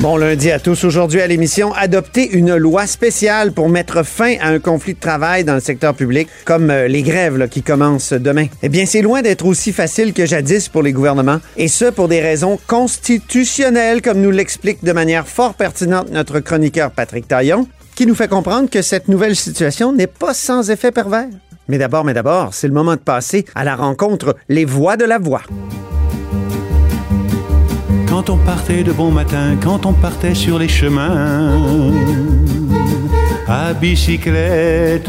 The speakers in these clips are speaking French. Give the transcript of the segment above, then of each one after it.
Bon lundi à tous. Aujourd'hui à l'émission, adopter une loi spéciale pour mettre fin à un conflit de travail dans le secteur public, comme euh, les grèves qui commencent demain. Eh bien, c'est loin d'être aussi facile que jadis pour les gouvernements, et ce pour des raisons constitutionnelles, comme nous l'explique de manière fort pertinente notre chroniqueur Patrick Taillon, qui nous fait comprendre que cette nouvelle situation n'est pas sans effet pervers. Mais d'abord, mais d'abord, c'est le moment de passer à la rencontre Les Voix de la Voix. Quand on partait de bon matin, quand on partait sur les chemins, à bicyclette.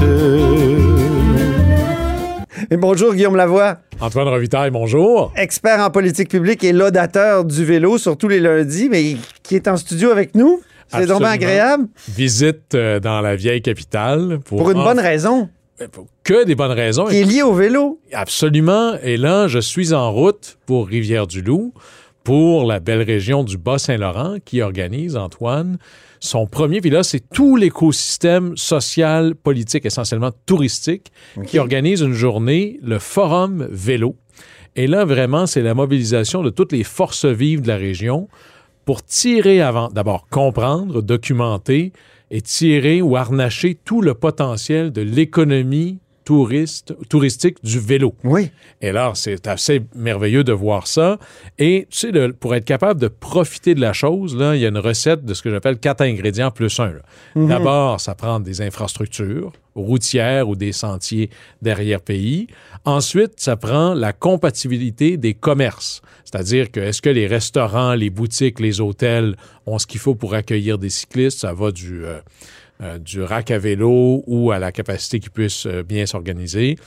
Et bonjour Guillaume Lavoie. Antoine Revitaille, bonjour. expert en politique publique et laudateur du vélo sur tous les lundis, mais qui est en studio avec nous. C'est donc agréable. Visite euh, dans la vieille capitale. Pour, Pour une en- bonne raison, pour Que des bonnes raisons. qui est liée au vélo. Absolument. Et là, je suis en route pour Rivière-du-Loup, pour la belle région du Bas-Saint-Laurent, qui organise, Antoine, son premier. Puis là, c'est tout l'écosystème social, politique, essentiellement touristique, qui organise une journée, le Forum Vélo. Et là, vraiment, c'est la mobilisation de toutes les forces vives de la région pour tirer avant, d'abord comprendre, documenter et tirer ou harnacher tout le potentiel de l'économie touriste, touristique du vélo. Oui. Et alors, c'est assez merveilleux de voir ça. Et tu sais, le- pour être capable de profiter de la chose, là, il y a une recette de ce que j'appelle quatre ingrédients plus un. là. D'abord, ça prend des infrastructures routières ou des sentiers derrière pays. Ensuite, ça prend la compatibilité des commerces. C'est-à-dire que est-ce que les restaurants, les boutiques, les hôtels ont ce qu'il faut pour accueillir des cyclistes? Ça va du... euh, euh, du rack à vélo ou à la capacité qu'ils puissent euh, bien s'organiser.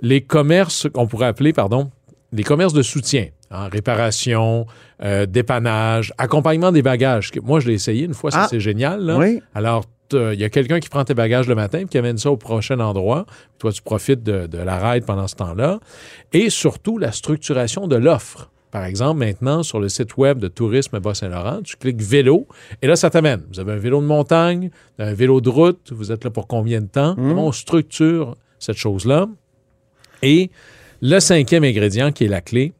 Les commerces qu'on pourrait appeler, pardon, les commerces de soutien, hein, réparation, euh, dépannage, accompagnement des bagages. Moi, je l'ai essayé une fois, ça Ah. c'est génial. là. Oui. Alors, t'as- il y a quelqu'un qui prend tes bagages le matin et qui amène ça au prochain endroit. Toi, tu profites de, de la ride pendant ce temps-là. Et surtout, la structuration de l'offre. Par exemple, maintenant, sur le site web de Tourisme Bas-Saint-Laurent, tu cliques vélo et là, ça t'amène. Vous avez un vélo de montagne, un vélo de route, vous êtes là pour combien de temps? Comment on structure cette chose-là? Et le cinquième ingrédient qui est la clé,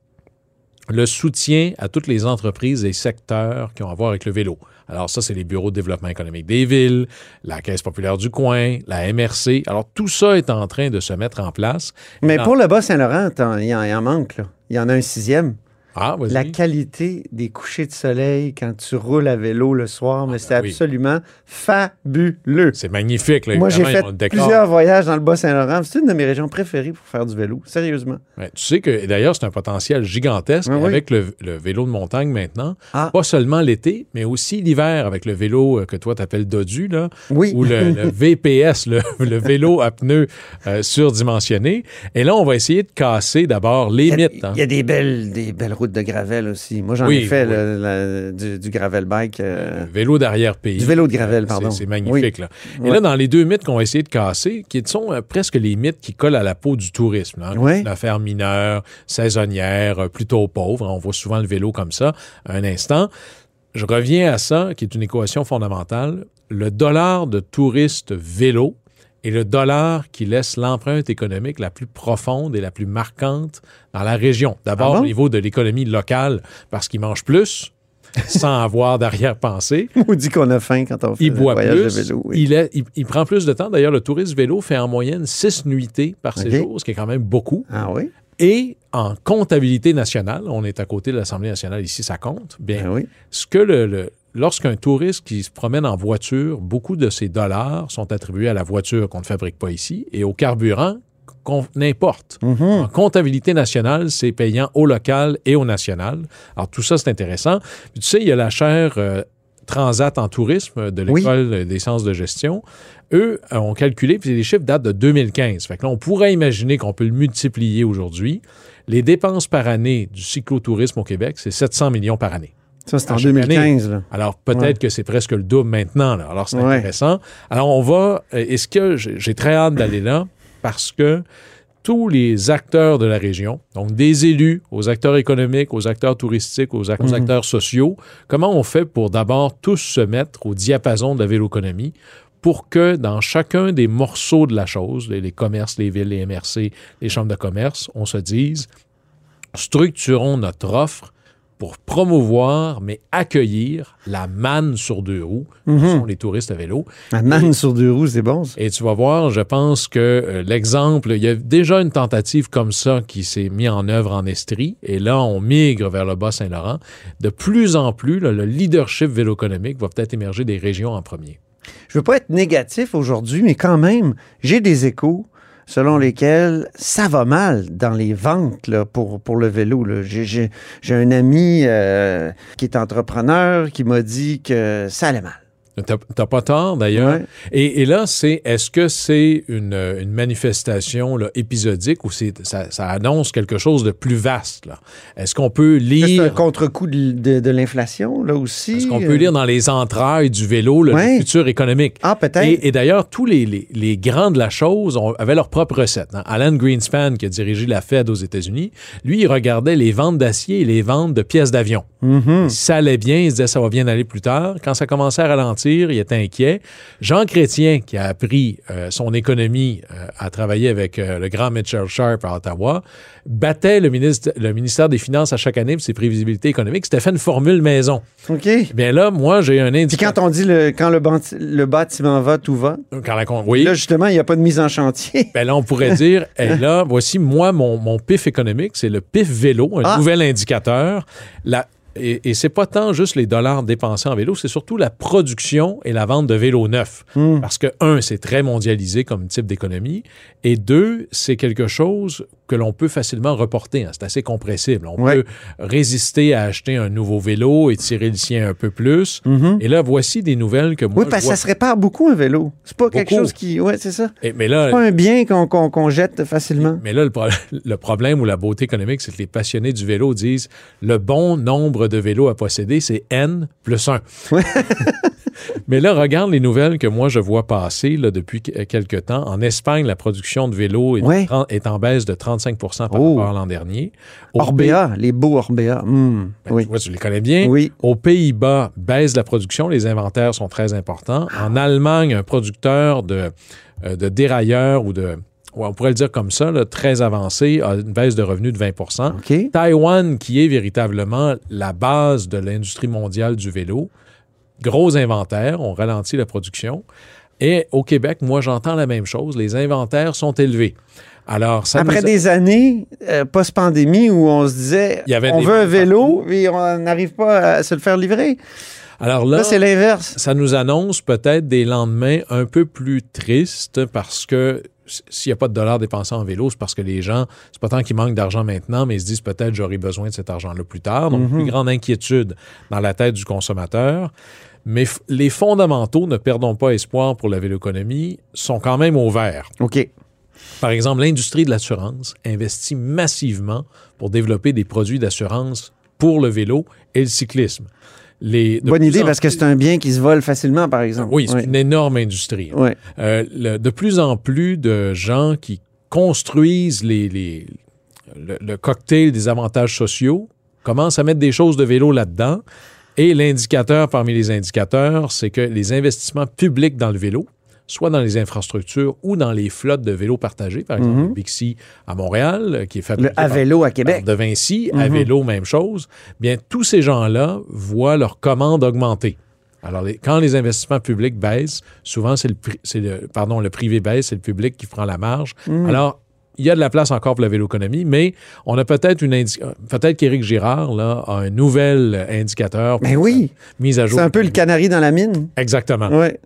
le soutien à toutes les entreprises et secteurs qui ont à voir avec le vélo. Alors ça, c'est les bureaux de développement économique des villes, la Caisse populaire du coin, la MRC. Alors tout ça est en train de se mettre en place. Mais pour le Bas-Saint-Laurent, il y, en manque, là. Il y en a un sixième. Ah. La qualité des couchers de soleil quand tu roules à vélo le soir, mais c'est ben oui. absolument fabuleux. C'est magnifique. Là, Moi, j'ai fait plusieurs voyages dans le Bas-Saint-Laurent. C'est une de mes régions préférées pour faire du vélo. Sérieusement. Ouais, tu sais que d'ailleurs, c'est un potentiel gigantesque Oui, oui. avec le, le vélo de montagne maintenant. Ah. Pas seulement l'été, mais aussi l'hiver avec le vélo euh, que toi t'appelles Dodu, là, ou le, le VPS, le, le vélo à pneus euh, surdimensionné. Et là, on va essayer de casser d'abord les Il y a- mythes. hein. Il y a des belles, des belles routes de gravel aussi. Moi, j'en Oui, ai fait oui. le- la- du, du gravel bike. euh, Le vélo d'arrière-pays. Du vélo de gravel, Euh, pardon. C'est magnifique. Là. Et là, dans les deux mythes qu'on va essayer de casser, qui sont euh, presque les mythes qui collent à la peau du tourisme. Hein, Ouais. Une affaire mineure, saisonnière, euh, plutôt pauvre. On voit souvent le vélo comme ça. Un instant. Je reviens à ça, qui est une équation fondamentale. Le dollar de touriste vélo est le dollar qui laisse l'empreinte économique la plus profonde et la plus marquante dans la région. D'abord Ah bon? au niveau de l'économie locale, parce qu'ils mangent plus sans avoir d'arrière-pensée. On dit qu'on a faim quand on fait Il le boit voyage plus. de vélo. oui. il, est- il- il prend plus de temps. D'ailleurs, le tourisme vélo fait en moyenne six nuitées par séjour, ce qui est quand même beaucoup. Ah oui? Et en comptabilité nationale, on est à côté de l'Assemblée nationale, ici ça compte. Bien, Ah oui. ce que le, le- lorsqu'un touriste qui se promène en voiture, beaucoup de ses dollars sont attribués à la voiture qu'on ne fabrique pas ici et au carburant qu'on importe. Mhm. En comptabilité nationale, c'est payant au local et au national. Alors tout ça, c'est intéressant. Puis, tu sais, il y a la chaire euh, Transat en tourisme de Oui. l'École des sciences de gestion. Eux euh, ont calculé, puis les chiffres datent de 2015. Fait que là, on pourrait imaginer qu'on peut le multiplier aujourd'hui. Les dépenses par année du cyclotourisme au Québec, c'est 700 millions par année. Ça, c'est en À chaque 2015. Là. Alors, peut-être Ouais. que c'est presque le double maintenant. là. Alors, c'est Ouais. intéressant. Alors, on va. euh, Est-ce que j'ai très hâte d'aller là parce que tous les acteurs de la région, donc des élus, aux acteurs économiques, aux acteurs touristiques, aux, aux acteurs sociaux, comment on fait pour d'abord tous se mettre au diapason de la véloéconomie pour que dans chacun des morceaux de la chose, les, les commerces, les villes, les MRC, les chambres de commerce, on se dise, structurons notre offre pour promouvoir, mais accueillir la manne sur deux roues, qui sont les touristes à vélo. La manne sur deux roues, c'est bon, ça. Et tu vas voir, je pense que euh, l'exemple, il y a déjà une tentative comme ça qui s'est mise en œuvre en Estrie, et là, on migre vers le Bas-Saint-Laurent. De plus en plus, là, le leadership vélo-économique va peut-être émerger des régions en premier. Je veux pas être négatif aujourd'hui, mais quand même, j'ai des échos selon lesquels ça va mal dans les ventes là, pour, pour le vélo. j'ai un ami euh, qui est entrepreneur qui m'a dit que ça allait mal. T'as pas tort, d'ailleurs. Ouais. Et, et là, c'est est-ce que c'est une, une manifestation là, épisodique ou ça, ça annonce quelque chose de plus vaste? Est-ce qu'on peut C'est un lire... contre-coup de, de- de l'inflation, là aussi. Est-ce qu'on euh? peut lire dans les entrailles du vélo le, Ouais. futur économique? Ah, peut-être. Et, et d'ailleurs, tous les, les- les grands de la chose ont- avaient leur propre recette. hein. Alan Greenspan, qui a dirigé la Fed aux États-Unis, lui, il regardait les ventes d'acier et les ventes de pièces d'avion. Si ça allait bien, il se disait ça va bien aller plus tard. Quand ça commençait à ralentir, il était inquiet. Jean Chrétien, qui a appris euh, son économie euh, à travailler avec euh, le grand Mitchell Sharp à Ottawa, battait le, ministre, le ministère des Finances à chaque année pour ses prévisibilités économiques. C'était fait une formule maison. OK. Eh Bien là, moi, j'ai un Puis indicateur. quand on dit le, quand le, bâtiment va, tout va. Quand la oui. Là, justement, il n'y a pas de mise en chantier. Ben là, on pourrait dire, et là, voici, moi, mon, mon PIF économique, c'est le PIF vélo, un Ah. nouvel indicateur. La, et, et c'est pas tant juste les dollars dépensés en vélo, c'est surtout la production et la vente de vélos neufs. Parce que, un, c'est très mondialisé comme type d'économie, et deux, c'est quelque chose que l'on peut facilement reporter. hein. C'est assez compressible. On Ouais. peut résister à acheter un nouveau vélo et tirer le sien un peu plus. Et là, voici des nouvelles que moi, oui, parce que ça se répare beaucoup, un vélo. C'est pas quelque chose qui. Ouais, c'est ça. Et- mais là, C'est pas un bien qu'on qu'on- qu'on jette facilement. Mais là, le, pro- le problème ou la beauté économique, c'est que les passionnés du vélo disent le bon nombre de vélos à posséder, c'est N plus 1. Mais là, regarde les nouvelles que moi je vois passer là, depuis que- quelques temps. En Espagne, la production de vélos est, Ouais. tren- est en baisse de 35% par Oh. rapport à l'an dernier. Au Orbea, les beaux Orbea. Ben, oui. tu vois, tu les connais bien. Oui. Aux Pays-Bas, baisse la production. Les inventaires sont très importants. Ah. En Allemagne, un producteur de, euh, de dérailleurs ou de, ouais, on pourrait le dire comme ça, là, très avancé, a une baisse de revenus de 20 OK. Taïwan, qui est véritablement la base de l'industrie mondiale du vélo, gros inventaire, on ralentit la production. Et au Québec, moi, j'entends la même chose. Les inventaires sont élevés. Alors, ça Après a- des années euh, post-pandémie où on se disait Il y avait on veut un vents vélo et on n'arrive pas à se le faire livrer. Alors là, Là, c'est l'inverse. ça nous annonce peut-être des lendemains un peu plus tristes parce que s'il n'y a pas de dollars dépensés en vélo, c'est parce que les gens, c'est pas tant qu'ils manquent d'argent maintenant, mais ils se disent peut-être j'aurai besoin de cet argent-là plus tard. Donc, plus grande inquiétude dans la tête du consommateur. Mais les fondamentaux, ne perdons pas espoir pour la véloéconomie, sont quand même au vert. OK. Par exemple, l'industrie de l'assurance investit massivement pour développer des produits d'assurance pour le vélo et le cyclisme. Les, de Bonne plus idée en parce que plus- c'est un bien qui se vole facilement, par exemple. oui, c'est une énorme industrie. Euh, le- de plus en plus de gens qui construisent les, les- le, le cocktail des avantages sociaux commencent à mettre des choses de vélo là-dedans. Et l'indicateur parmi les indicateurs, c'est que les investissements publics dans le vélo, soit dans les infrastructures ou dans les flottes de vélos partagés, par exemple, le Bixi à Montréal, euh, qui est fabriqué Mhm. Le à par- vélo à Québec. de Vinci, à Mhm. vélo, même chose. Bien, tous ces gens-là voient leur commande augmenter. Alors, les- quand les investissements publics baissent, souvent, c'est le, pardon, le privé baisse, c'est le public qui prend la marge. Mhm. Alors, il y a de la place encore pour la véloéconomie, mais on a peut-être une peut-être qu'Éric Girard là, a un nouvel indicateur Mais oui, mise à jour. c'est un peu le canari dans la mine. Exactement. Ouais.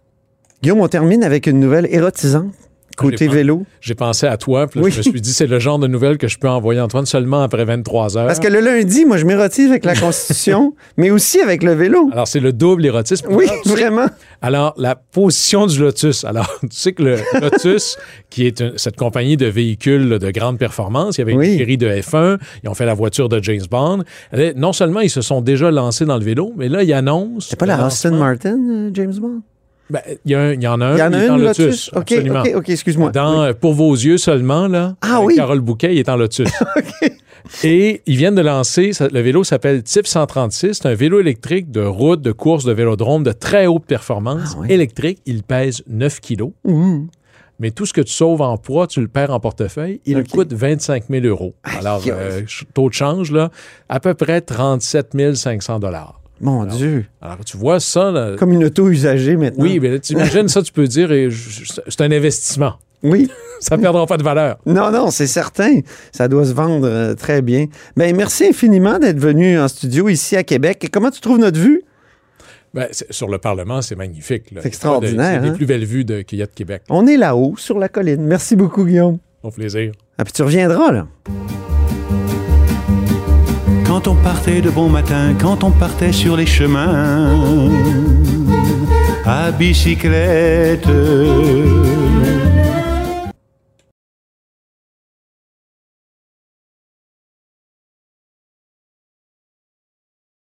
Guillaume, on termine avec une nouvelle érotisante. Côté J'ai pas- vélo. J'ai pensé à toi, puis Oui. je me suis dit, c'est le genre de nouvelle que je peux envoyer Antoine seulement après 23 heures. Parce que le lundi, moi, je m'érotise avec la Constitution, mais aussi avec le vélo. Alors, c'est le double érotisme. Oui, Ah, vraiment. Alors, la position du Lotus. Alors, tu sais que le Lotus, qui est une- cette compagnie de véhicules de grande performance, il y avait Oui. une série de F1, ils ont fait la voiture de James Bond. Non seulement ils se sont déjà lancés dans le vélo, mais là, ils annoncent... C'est pas la lancement- Martin, euh, James Bond? Ben, Il y, en a un. Il y en a il est en Lotus. Absolument. OK, OK, excuse-moi. Dans euh, Pour vos yeux seulement, là. Ah oui. Carole Bouquet, il est en Lotus. Et ils viennent de lancer, le vélo s'appelle TIP 136. C'est un vélo électrique de route, de course, de vélodrome de très haute performance. Ah oui. Électrique, il pèse 9 kilos. Mais tout ce que tu sauves en poids, tu le perds en portefeuille. Il coûte 25 000 euros. Alors, euh, taux de change, là, à peu près 37 500 dollars. Mon Dieu. Alors, tu vois ça, là, Comme une auto usagée maintenant. oui, mais là, t'imagines ça, tu peux dire, et c'est un investissement. Oui. Ça ne perdra pas de valeur. Non, non, c'est certain. Ça doit se vendre euh, très bien. Ben, merci infiniment d'être venu en studio ici à Québec. Et comment tu trouves notre vue? Ben, sur le Parlement, c'est magnifique. C'est extraordinaire, C'est hein? les plus belles vues de, qu'il y a de Québec. On est là-haut, sur la colline. Merci beaucoup, Guillaume. Au plaisir. Ah, puis tu reviendras, là. Quand on partait de bon matin, quand on partait sur les chemins, à bicyclette,